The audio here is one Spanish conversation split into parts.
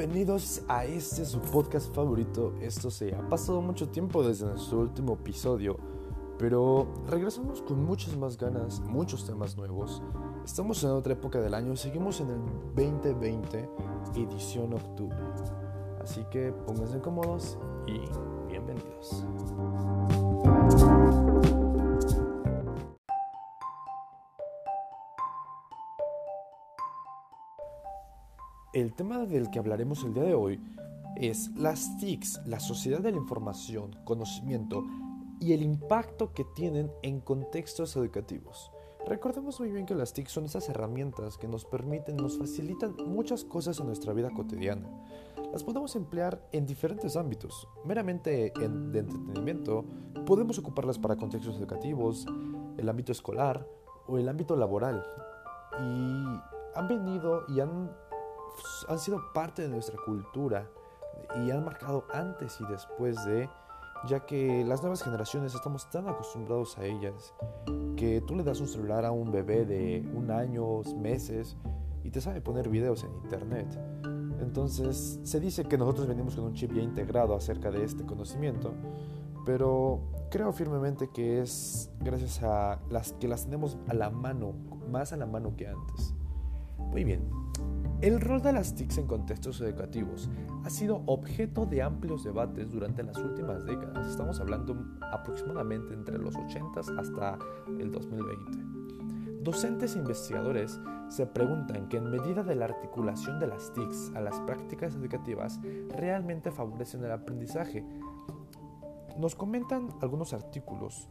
Bienvenidos a este su podcast favorito. Esto se ha pasado mucho tiempo desde nuestro último episodio, pero regresamos con muchas más ganas, muchos temas nuevos. Estamos en otra época del año, seguimos en el 2020, edición octubre. Así que pónganse cómodos y bienvenidos. El tema del que hablaremos el día de hoy es las TICs, la sociedad de la información, conocimiento y el impacto que tienen en contextos educativos. Recordemos muy bien que las TIC son esas herramientas que nos permiten, nos facilitan muchas cosas en nuestra vida cotidiana. Las podemos emplear en diferentes ámbitos. Meramente en, de entretenimiento, podemos ocuparlas para contextos educativos, el ámbito escolar o el ámbito laboral. Y han venido y han han sido parte de nuestra cultura y han marcado antes y después de, ya que las nuevas generaciones estamos tan acostumbrados a ellas que tú le das un celular a un bebé de un año, meses y te sabe poner videos en internet. Entonces se dice que nosotros venimos con un chip ya integrado acerca de este conocimiento, pero creo firmemente que es gracias a las que las tenemos a la mano, más a la mano que antes. Muy bien, el rol de las TICs en contextos educativos ha sido objeto de amplios debates durante las últimas décadas. Estamos hablando aproximadamente entre los 80 hasta el 2020. Docentes e investigadores se preguntan que en medida de la articulación de las TICs a las prácticas educativas realmente favorecen el aprendizaje. Nos comentan algunos artículos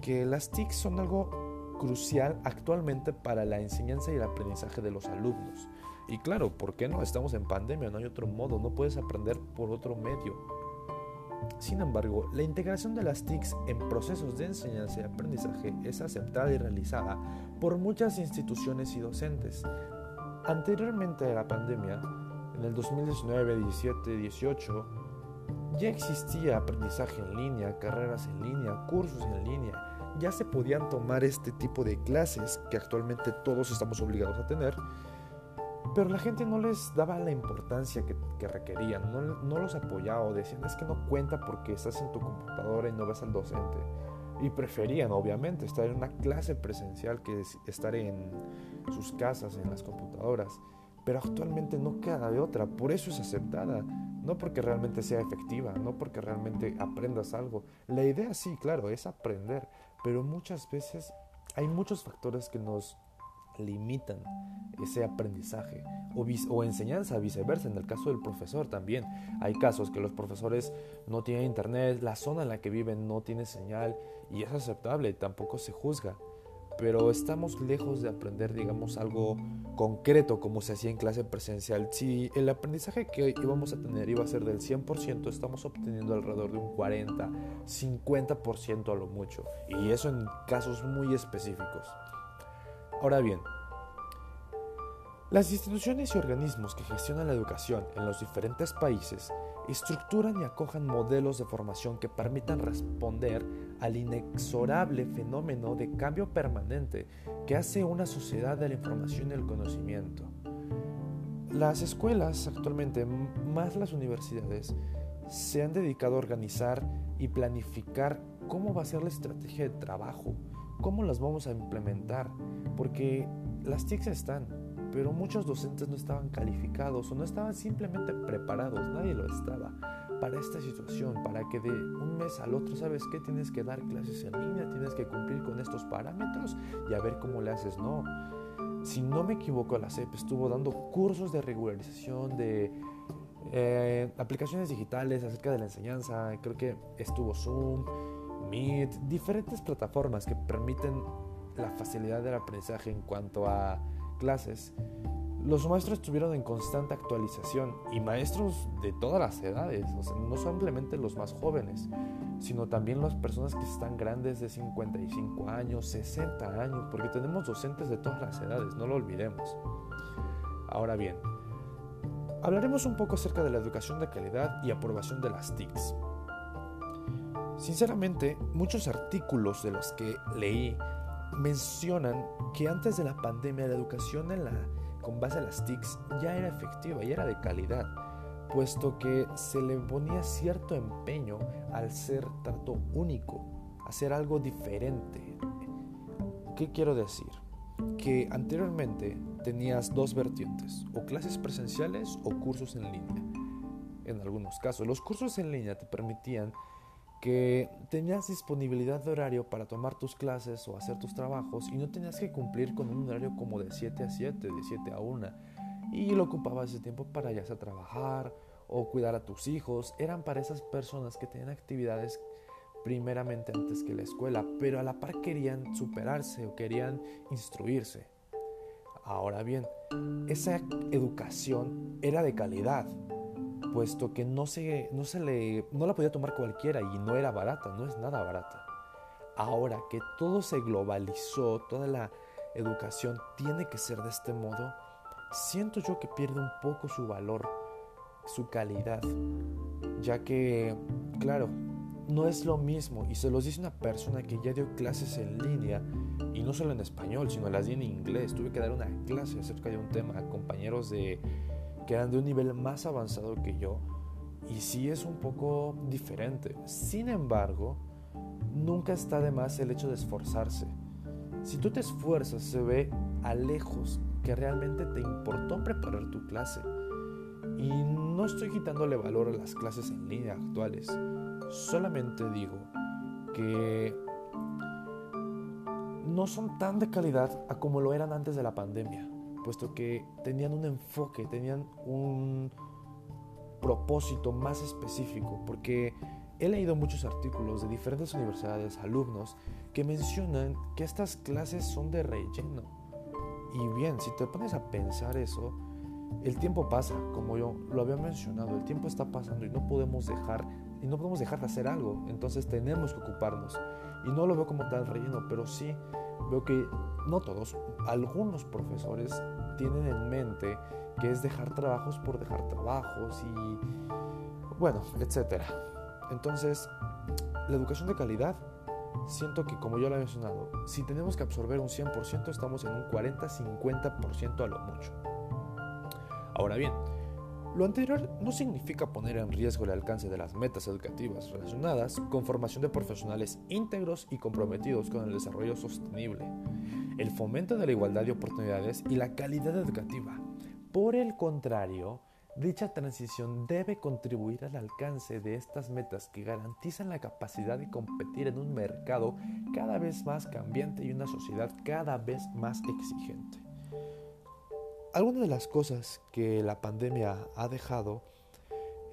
que las TICs son algo crucial actualmente para la enseñanza y el aprendizaje de los alumnos. Y claro, ¿por qué no? Estamos en pandemia, no hay otro modo, no puedes aprender por otro medio. Sin embargo, la integración de las TICs en procesos de enseñanza y aprendizaje es aceptada y realizada por muchas instituciones y docentes. Anteriormente a la pandemia, en el 2019, 17, 18, ya existía aprendizaje en línea, carreras en línea, cursos en línea. Ya se podían tomar este tipo de clases que actualmente todos estamos obligados a tener pero la gente no les daba la importancia que, requerían, no, los apoyaba o decían es que no cuenta porque estás en tu computadora y no ves al docente. Y preferían, obviamente, estar en una clase presencial que estar en sus casas, en las computadoras. Pero actualmente no queda de otra, por eso es aceptada. No porque realmente sea efectiva, no porque realmente aprendas algo. La idea sí, claro, es aprender, pero muchas veces hay muchos factores que nos limitan ese aprendizaje o, o, enseñanza viceversa en el caso del profesor también. Hay casos que los profesores no tienen internet la zona en la que viven no tiene señal y es aceptable tampoco se juzga. Pero estamos lejos de aprender digamos algo concreto como se hacía en clase presencial. Si el aprendizaje que íbamos a tener iba a ser del 100% estamos obteniendo alrededor de un 40 50% a lo mucho. Y eso en casos muy específicos Ahora bien, las instituciones y organismos que gestionan la educación en los diferentes países estructuran y acojan modelos de formación que permitan responder al inexorable fenómeno de cambio permanente que hace una sociedad de la información y el conocimiento. Las escuelas actualmente, más las universidades, se han dedicado a organizar y planificar cómo va a ser la estrategia de trabajo, cómo las vamos a implementar, porque las TICs están, pero muchos docentes no estaban calificados o no estaban simplemente preparados, nadie lo estaba para esta situación, para que de un mes al otro, ¿sabes qué? Tienes que dar clases en línea, tienes que cumplir con estos parámetros y a ver cómo le haces, no. Si no me equivoco, la CEP estuvo dando cursos de regularización, de eh, aplicaciones digitales acerca de la enseñanza, creo que estuvo Zoom, Meet, diferentes plataformas que permiten la facilidad del aprendizaje en cuanto a clases, los maestros estuvieron en constante actualización y maestros de todas las edades, no simplemente los más jóvenes, sino también las personas que están grandes de 55 años, 60 años, porque tenemos docentes de todas las edades, no lo olvidemos. Ahora bien, hablaremos un poco acerca de la educación de calidad y aprobación de las TICs. Sinceramente, muchos artículos de los que leí mencionan que antes de la pandemia la educación en la, con base a las TICs ya era efectiva, y era de calidad. puesto que se le ponía cierto empeño al ser trato único, hacer algo diferente. ¿Qué quiero decir? Que anteriormente tenías dos vertientes, o clases presenciales o cursos en línea. En algunos casos, los cursos en línea te permitían que tenías disponibilidad de horario para tomar tus clases o hacer tus trabajos y no tenías que cumplir con un horario como de 7 a 7, de 7 a 1. Y lo ocupabas ese tiempo para ya sea trabajar o cuidar a tus hijos. Eran para esas personas que tenían actividades primeramente antes que la escuela, pero a la par querían superarse o querían instruirse. Ahora bien, esa educación era de calidad, puesto que no se, no se le, no la podía tomar cualquiera y no era barata, no es nada barata. Ahora que todo se globalizó, toda la educación tiene que ser de este modo, siento yo que pierde un poco su valor, su calidad, ya que, claro, no es lo mismo y se los dice una persona que ya dio clases en línea y no solo en español, sino las di en inglés. Tuve que dar una clase acerca de un tema a compañeros de que eran de un nivel más avanzado que yo y sí es un poco diferente. Sin embargo, nunca está de más el hecho de esforzarse. Si tú te esfuerzas, se ve a lejos que realmente te importó preparar tu clase. Y no estoy quitándole valor a las clases en línea actuales. Solamente digo que no son tan de calidad a como lo eran antes de la pandemia puesto que tenían un enfoque, tenían un propósito más específico, porque he leído muchos artículos de diferentes universidades, alumnos, que mencionan que estas clases son de relleno. Y bien, si te pones a pensar eso, el tiempo pasa, como yo lo había mencionado, el tiempo está pasando y no podemos dejar y no podemos dejar de hacer algo, entonces tenemos que ocuparnos. Y no lo veo como tal relleno, pero sí veo que no todos, algunos profesores tienen en mente que es dejar trabajos por dejar trabajos y bueno, etcétera. Entonces, la educación de calidad, siento que como yo lo he mencionado, si tenemos que absorber un 100%, estamos en un 40-50% a lo mucho. Ahora bien, lo anterior no significa poner en riesgo el alcance de las metas educativas relacionadas con formación de profesionales íntegros y comprometidos con el desarrollo sostenible el fomento de la igualdad de oportunidades y la calidad educativa. Por el contrario, dicha transición debe contribuir al alcance de estas metas que garantizan la capacidad de competir en un mercado cada vez más cambiante y una sociedad cada vez más exigente. Algunas de las cosas que la pandemia ha dejado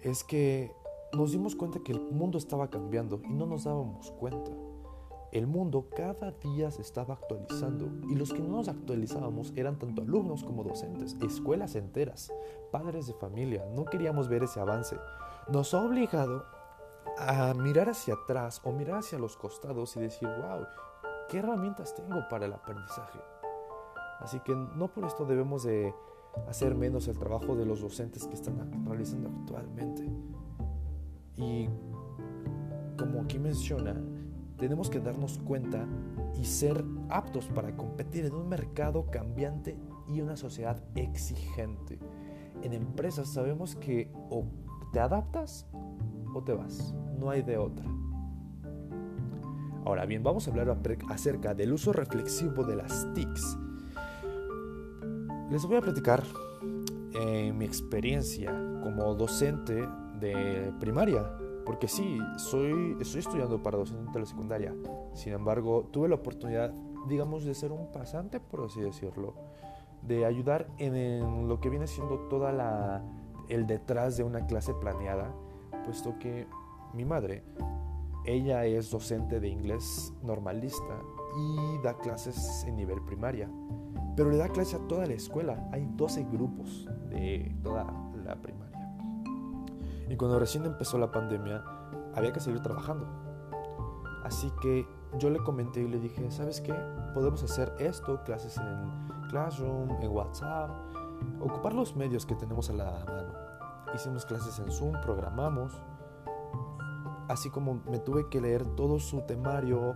es que nos dimos cuenta que el mundo estaba cambiando y no nos dábamos cuenta. El mundo cada día se estaba actualizando y los que no nos actualizábamos eran tanto alumnos como docentes, escuelas enteras, padres de familia. No queríamos ver ese avance. Nos ha obligado a mirar hacia atrás o mirar hacia los costados y decir, wow, ¿qué herramientas tengo para el aprendizaje? Así que no por esto debemos de hacer menos el trabajo de los docentes que están realizando actualmente. Y como aquí menciona, tenemos que darnos cuenta y ser aptos para competir en un mercado cambiante y una sociedad exigente. En empresas sabemos que o te adaptas o te vas, no hay de otra. Ahora bien, vamos a hablar acerca del uso reflexivo de las TICs. Les voy a platicar eh, mi experiencia como docente de primaria porque sí, soy, estoy estudiando para docente de la secundaria. Sin embargo, tuve la oportunidad, digamos, de ser un pasante, por así decirlo. De ayudar en, lo que viene siendo toda la el detrás de una clase planeada, puesto que mi madre, ella es docente de inglés normalista y da clases en nivel primaria, pero le da clase a toda la escuela. Hay 12 grupos de toda la primaria. Y cuando recién empezó la pandemia, había que seguir trabajando. Así que yo le comenté y le dije, ¿sabes qué? Podemos hacer esto, clases en Classroom, en WhatsApp, ocupar los medios que tenemos a la mano. Hicimos clases en Zoom, programamos, así como me tuve que leer todo su temario,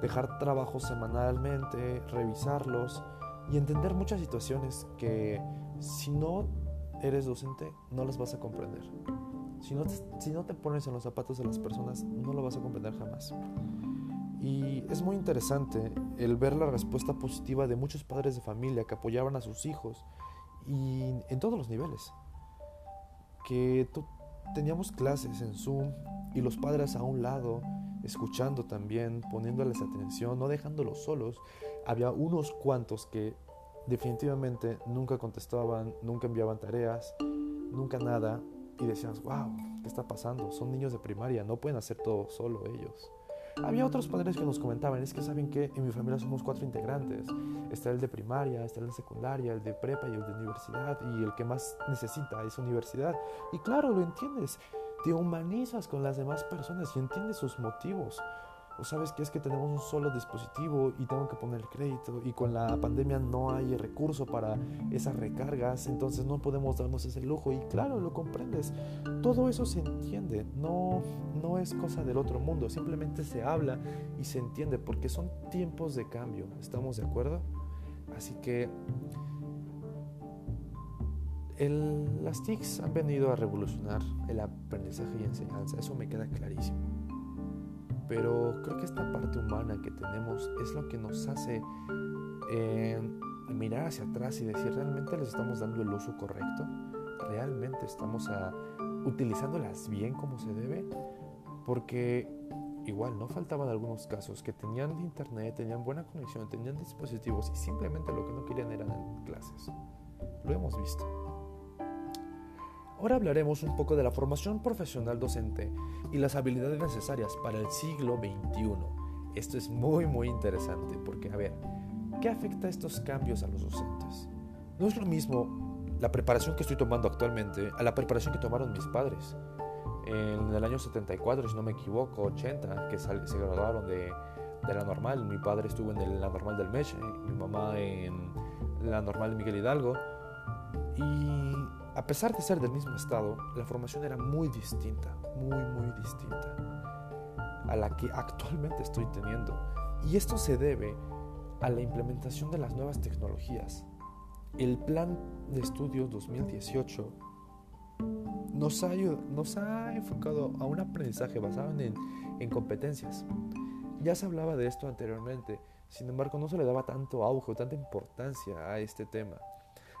dejar trabajos semanalmente, revisarlos y entender muchas situaciones que si no eres docente, no las vas a comprender. Si no, te, si no te pones en los zapatos de las personas, no lo vas a comprender jamás. Y es muy interesante el ver la respuesta positiva de muchos padres de familia que apoyaban a sus hijos y en todos los niveles. Que teníamos clases en Zoom y los padres a un lado, escuchando también, poniéndoles atención, no dejándolos solos. Había unos cuantos que definitivamente nunca contestaban, nunca enviaban tareas, nunca nada. Y decías, wow, ¿qué está pasando? Son niños de primaria, no pueden hacer todo solo ellos. Había otros padres que nos comentaban, es que saben que en mi familia somos cuatro integrantes. Está el de primaria, está el de secundaria, el de prepa y el de universidad. Y el que más necesita es universidad. Y claro, lo entiendes. Te humanizas con las demás personas y entiendes sus motivos o sabes que es que tenemos un solo dispositivo y tengo que poner el crédito y con la pandemia no hay recurso para esas recargas, entonces no podemos darnos ese lujo y claro, lo comprendes. Todo eso se entiende, no no es cosa del otro mundo, simplemente se habla y se entiende porque son tiempos de cambio, ¿estamos de acuerdo? Así que las TICs han venido a revolucionar el aprendizaje y enseñanza, eso me queda clarísimo. Pero creo que esta parte humana que tenemos es lo que nos hace eh, mirar hacia atrás y decir, ¿realmente les estamos dando el uso correcto? ¿Realmente estamos a, utilizándolas bien como se debe? Porque igual no faltaban algunos casos que tenían internet, tenían buena conexión, tenían dispositivos y simplemente lo que no querían eran clases. Lo hemos visto. Ahora hablaremos un poco de la formación profesional docente y las habilidades necesarias para el siglo XXI. Esto es muy muy interesante porque, a ver, ¿qué afecta estos cambios a los docentes? No es lo mismo la preparación que estoy tomando actualmente a la preparación que tomaron mis padres. En el año 74, si no me equivoco, 80, que se graduaron de, de la normal. Mi padre estuvo en la normal del Meche, mi mamá en la normal de Miguel Hidalgo. Y a pesar de ser del mismo estado, la formación era muy distinta, muy, muy distinta a la que actualmente estoy teniendo. Y esto se debe a la implementación de las nuevas tecnologías. El plan de estudios 2018 nos ha, enfocado a un aprendizaje basado en competencias. Ya se hablaba de esto anteriormente, sin embargo no se le daba tanto auge o tanta importancia a este tema.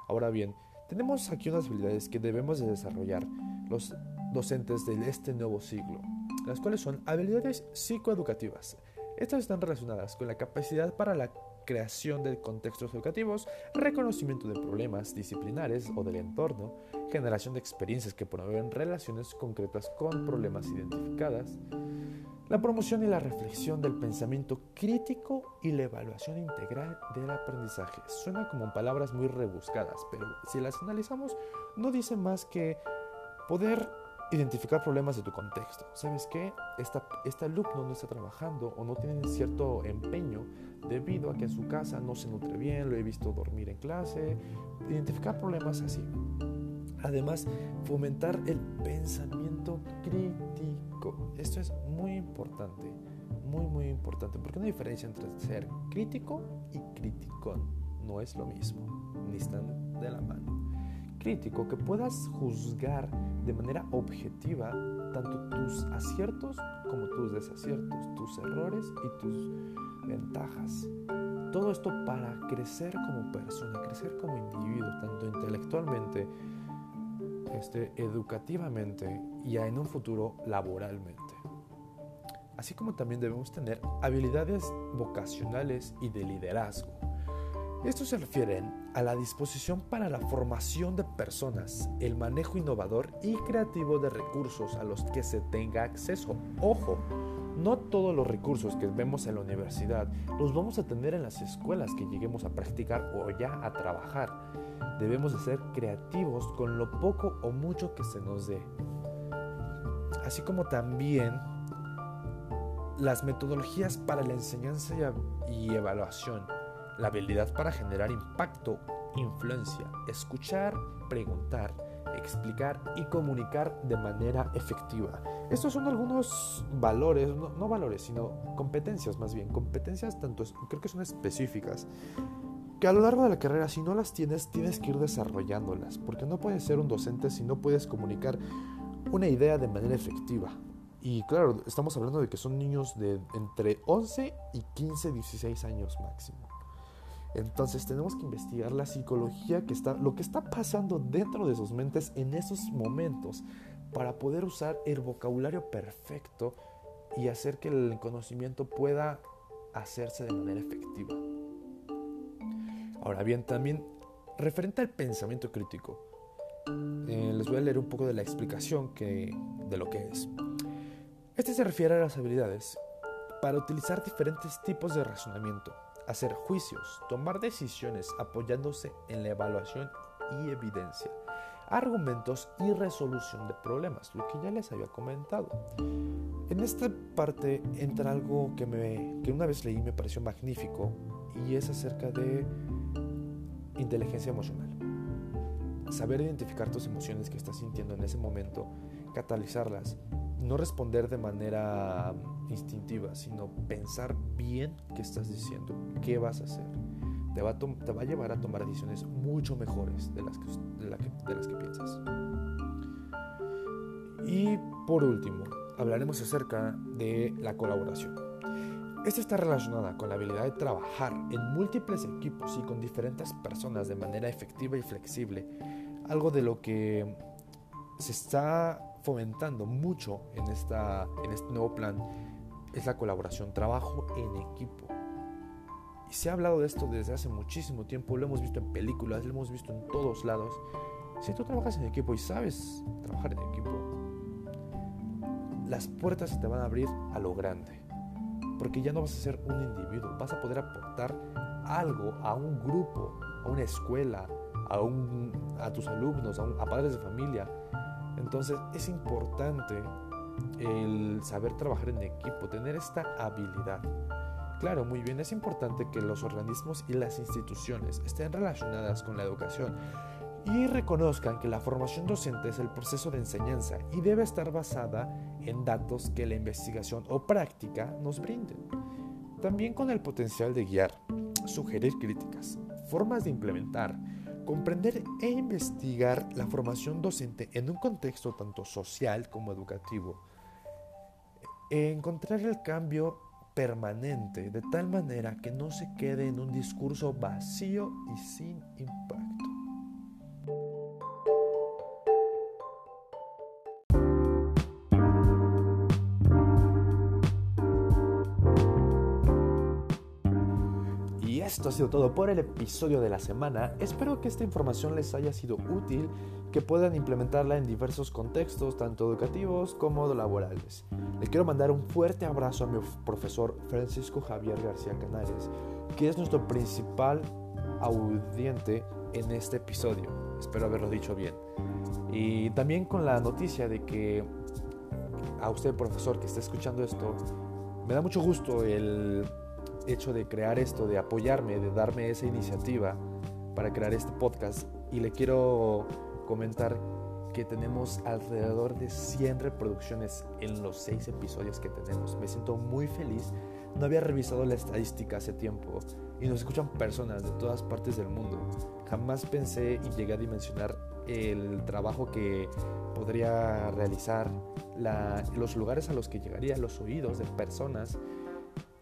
Ahora bien, tenemos aquí unas habilidades que debemos de desarrollar los docentes de este nuevo siglo, las cuales son habilidades psicoeducativas. Estas están relacionadas con la capacidad para la creación de contextos educativos, reconocimiento de problemas disciplinares o del entorno, generación de experiencias que promueven relaciones concretas con problemas identificadas, la promoción y la reflexión del pensamiento crítico y la evaluación integral del aprendizaje. Suena como palabras muy rebuscadas, pero si las analizamos no dice más que poder identificar problemas de tu contexto. ¿Sabes qué? Esta, este alumno no está trabajando o no tiene cierto empeño debido a que en su casa no se nutre bien, lo he visto dormir en clase. Identificar problemas así. Además, fomentar el pensamiento crítico. Esto es muy importante, muy, muy importante, porque una diferencia entre ser crítico y criticón no es lo mismo, ni están de la mano. Crítico, que puedas juzgar de manera objetiva tanto tus aciertos como tus desaciertos, tus errores y tus ventajas. Todo esto para crecer como persona, crecer como individuo, tanto intelectualmente este, educativamente y en un futuro laboralmente. Así como también debemos tener habilidades vocacionales y de liderazgo. Estos se refieren a la disposición para la formación de personas, el manejo innovador y creativo de recursos a los que se tenga acceso. Ojo, no todos los recursos que vemos en la universidad los vamos a tener en las escuelas que lleguemos a practicar o ya a trabajar debemos de ser creativos con lo poco o mucho que se nos dé. Así como también las metodologías para la enseñanza y evaluación, la habilidad para generar impacto, influencia, escuchar, preguntar, explicar y comunicar de manera efectiva. Estos son algunos valores, no, valores, sino competencias más bien, competencias tanto creo que son específicas que a lo largo de la carrera, si no las tienes, tienes que ir desarrollándolas, porque no puedes ser un docente si no puedes comunicar una idea de manera efectiva. Y claro, estamos hablando de que son niños de entre 11 y 15, 16 años máximo. Entonces tenemos que investigar la psicología que está, lo que está pasando dentro de sus mentes en esos momentos para poder usar el vocabulario perfecto y hacer que el conocimiento pueda hacerse de manera efectiva. Ahora bien, también referente al pensamiento crítico, eh, les voy a leer un poco de la explicación que, de lo que es. Este se refiere a las habilidades para utilizar diferentes tipos de razonamiento, hacer juicios, tomar decisiones apoyándose en la evaluación y evidencia, argumentos y resolución de problemas, lo que ya les había comentado. En esta parte entra algo que, me, que una vez leí me pareció magnífico y es acerca de inteligencia emocional. Saber identificar tus emociones que estás sintiendo en ese momento, catalizarlas, no responder de manera instintiva, sino pensar bien qué estás diciendo, qué vas a hacer. Te va a, te va a llevar a tomar decisiones mucho mejores de las que, de las que piensas. Y por último, hablaremos acerca de la colaboración. Esta está relacionada con la habilidad de trabajar en múltiples equipos y con diferentes personas de manera efectiva y flexible, algo de lo que se está fomentando mucho en, esta, en este nuevo plan es la colaboración, trabajo en equipo. Y se ha hablado de esto desde hace muchísimo tiempo, lo hemos visto en películas, lo hemos visto en todos lados. Si tú trabajas en equipo y sabes trabajar en equipo, las puertas se te van a abrir a lo grande. Porque ya no vas a ser un individuo, vas a poder aportar algo a un grupo, a una escuela, a, un, a tus alumnos, a, a padres de familia. Entonces es importante el saber trabajar en equipo, tener esta habilidad. Claro, muy bien, es importante que los organismos y las instituciones estén relacionadas con la educación y reconozcan que la formación docente es el proceso de enseñanza y debe estar basada en datos que la investigación o práctica nos brinden. También con el potencial de guiar, sugerir críticas, formas de implementar, comprender e investigar la formación docente en un contexto tanto social como educativo. Encontrar el cambio permanente de tal manera que no se quede en un discurso vacío y sin impacto. Esto ha sido todo por el episodio de la semana. Espero que esta información les haya sido útil, que puedan implementarla en diversos contextos, tanto educativos como laborales. Le quiero mandar un fuerte abrazo a mi profesor Francisco Javier García Canales, que es nuestro principal audiente en este episodio. Espero haberlo dicho bien. Y también con la noticia de que a usted, profesor, que está escuchando esto, me da mucho gusto el hecho de crear esto, de apoyarme, de darme esa iniciativa para crear este podcast. Y le quiero comentar que tenemos alrededor de 100 reproducciones en los 6 episodios que tenemos. Me siento muy feliz. No había revisado la estadística hace tiempo y nos escuchan personas de todas partes del mundo. Jamás pensé y llegué a dimensionar el trabajo que podría realizar, los lugares a los que llegaría, los oídos de personas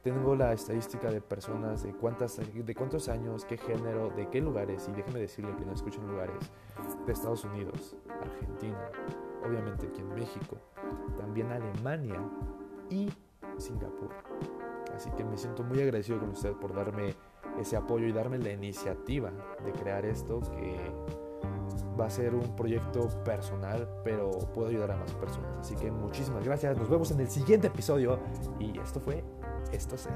tengo la estadística de personas de, cuántas, de cuántos años, qué género, de qué lugares, y déjeme decirle que no escuchan lugares de Estados Unidos, Argentina, obviamente aquí en México, también Alemania y Singapur. Así que me siento muy agradecido con usted por darme ese apoyo y darme la iniciativa de crear esto que va a ser un proyecto personal, pero puedo ayudar a más personas. Así que muchísimas gracias. Nos vemos en el siguiente episodio y esto fue esto sé.